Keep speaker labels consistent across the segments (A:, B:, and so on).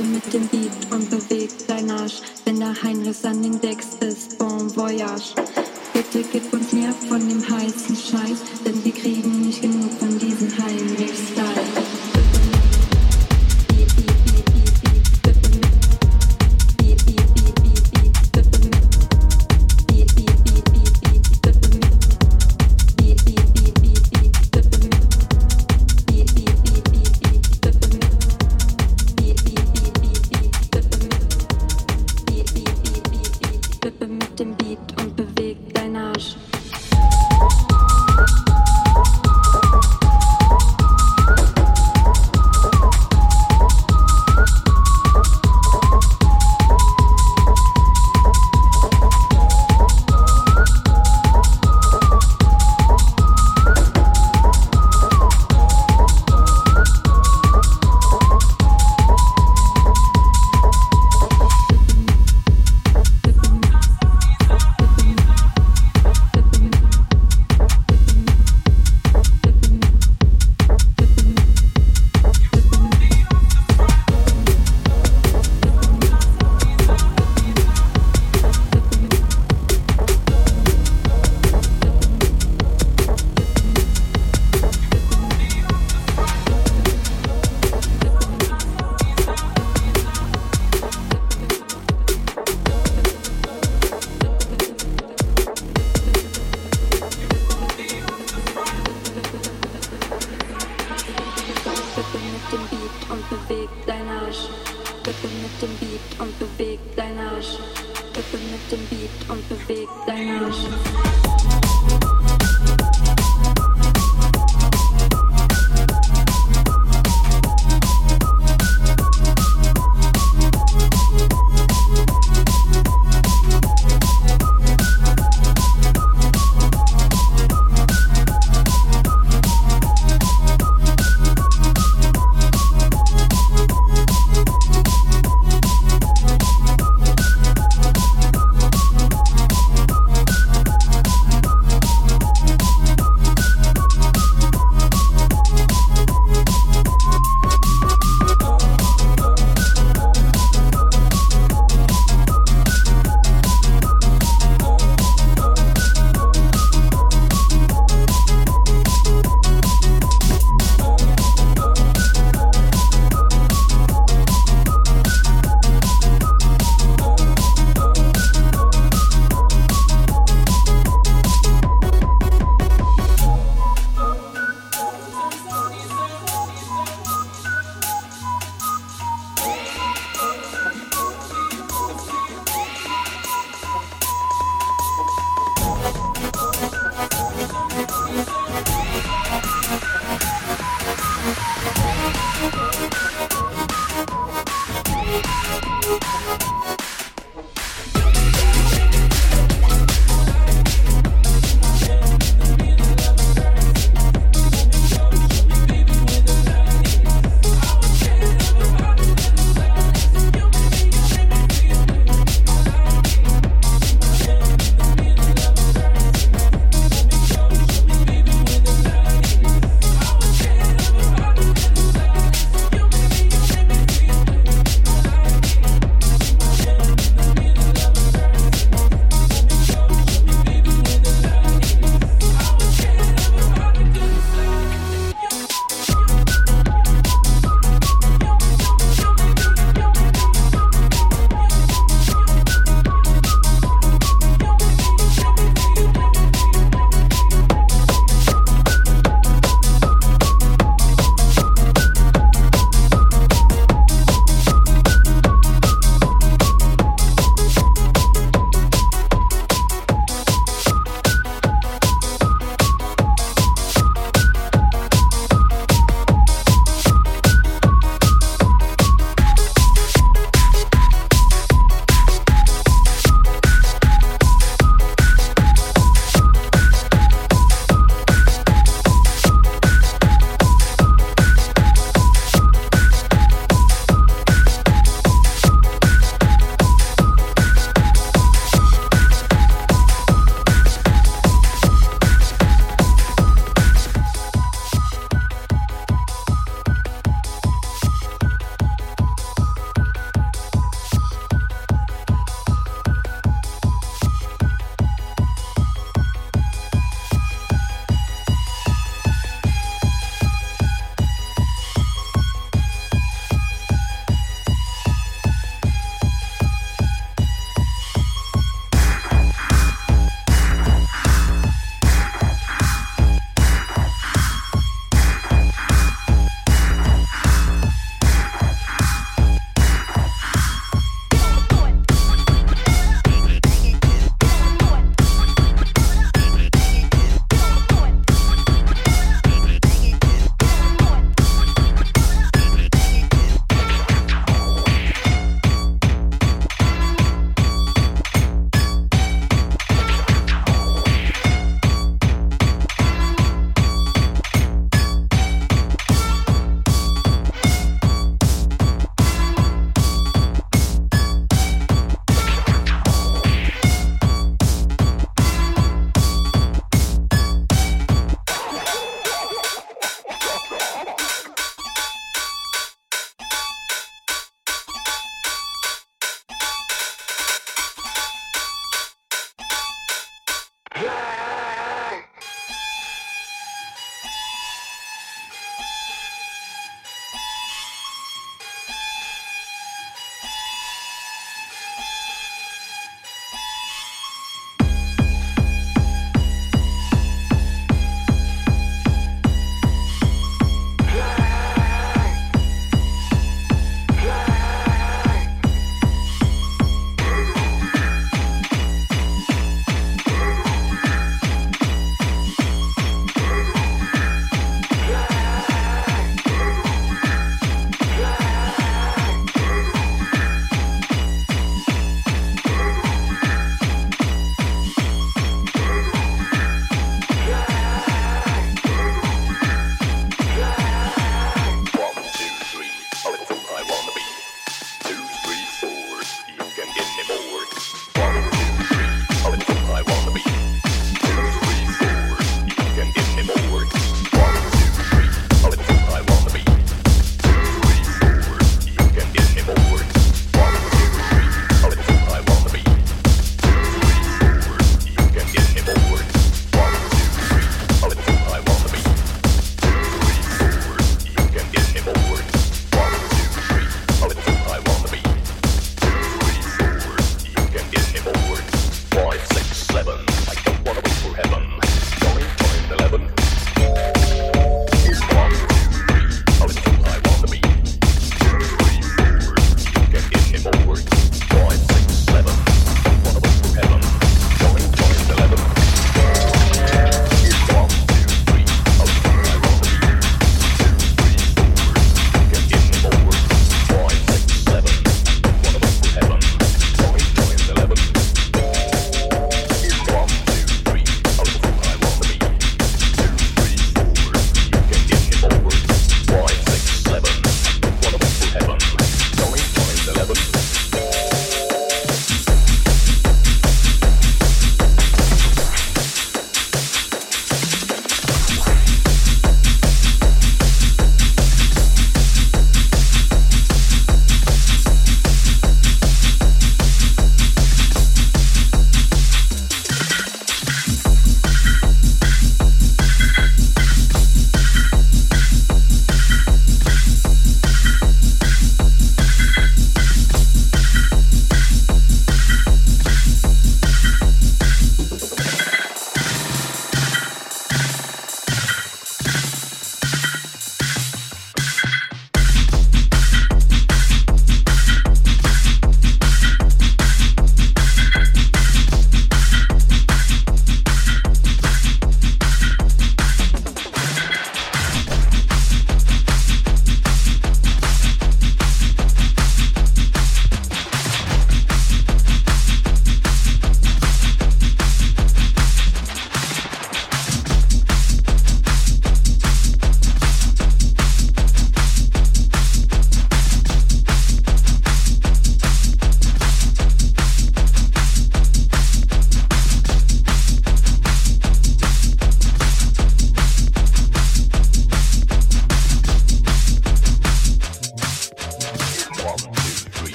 A: Tanze mit dem Beat und beweg dein Arsch. Wenn der Heinrich an den Decks ist, bon voyage. Bitte gib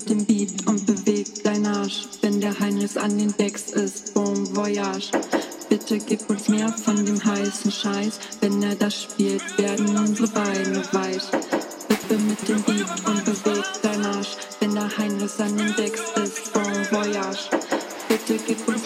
A: mit dem Beat und bewegt dein Arsch. Wenn der Heinrichs an den Decks ist, bon voyage. Bitte gib uns mehr von dem heißen Scheiß. Wenn er das spielt, werden unsere Beine weich. Bitte mit dem Beat und bewegt dein Arsch. Wenn der Heinrichs an den Decks ist, bon voyage. Bitte gib uns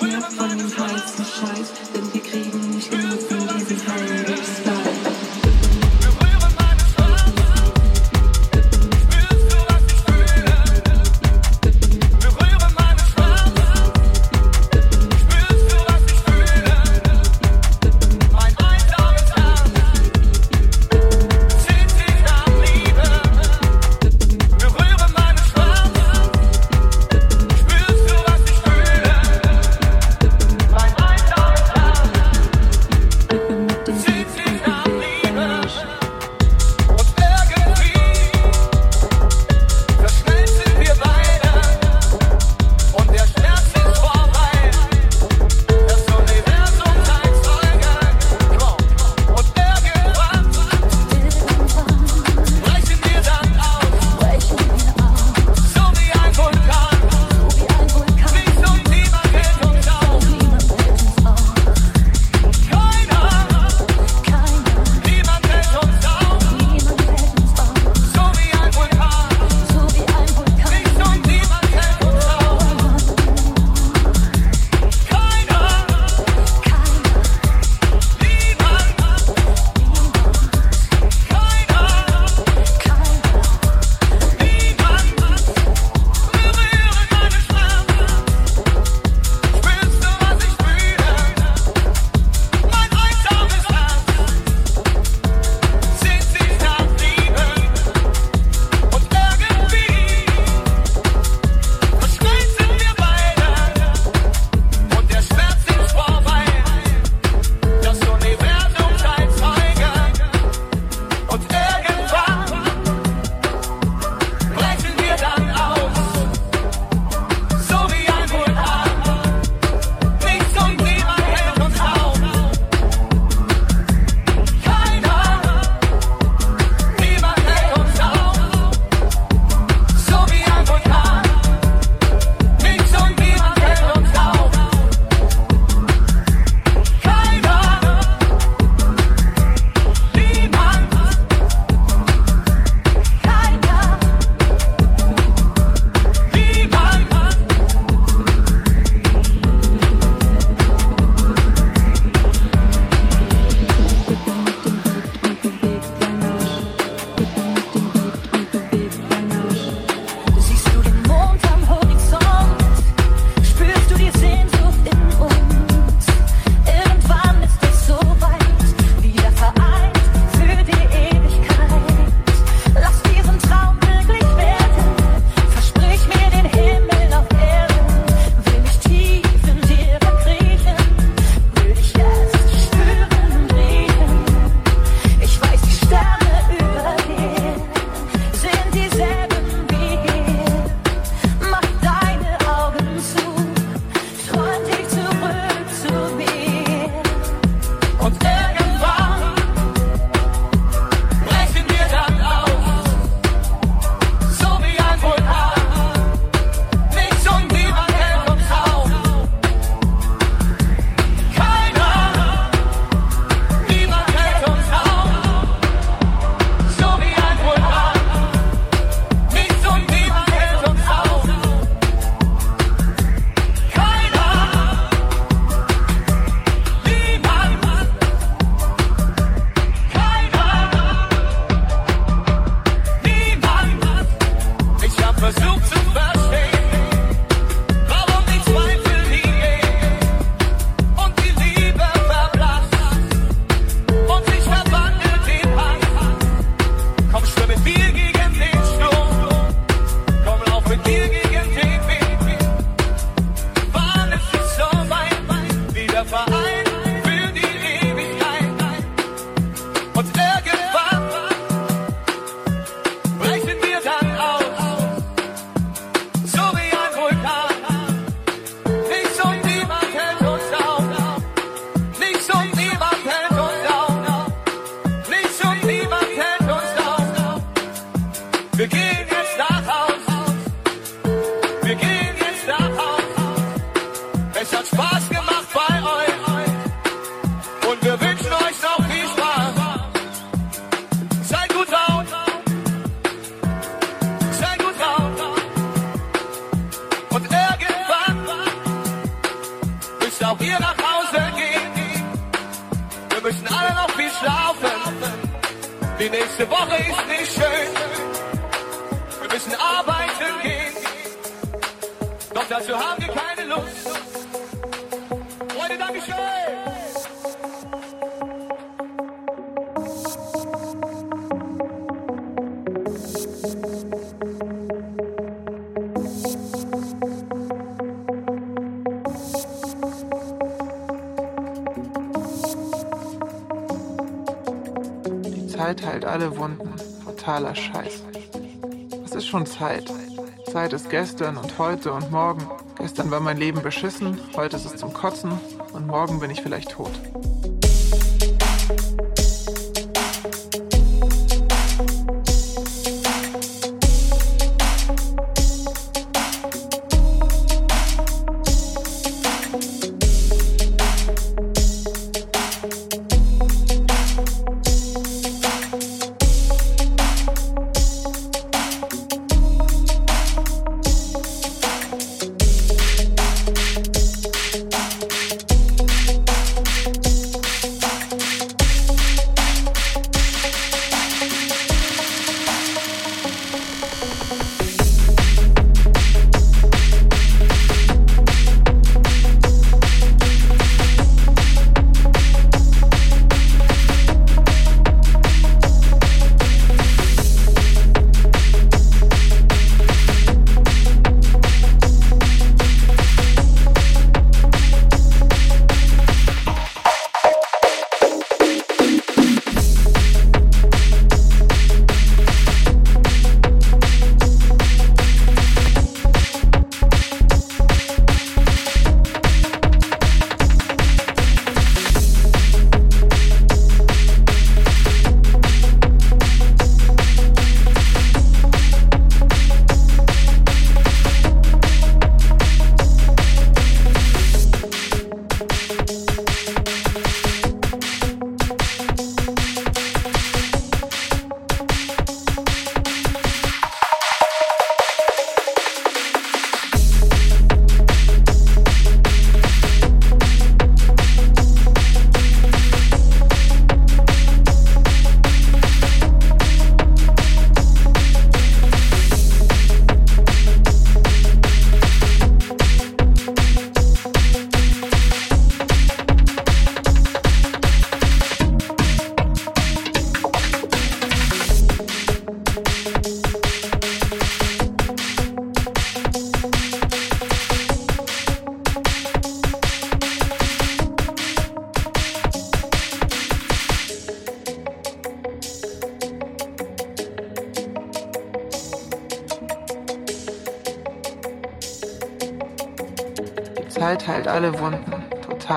B: Zeit? Zeit ist gestern und heute und morgen. Gestern war mein Leben beschissen, heute ist es zum Kotzen und morgen bin ich vielleicht tot.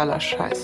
B: Totaler Scheiß.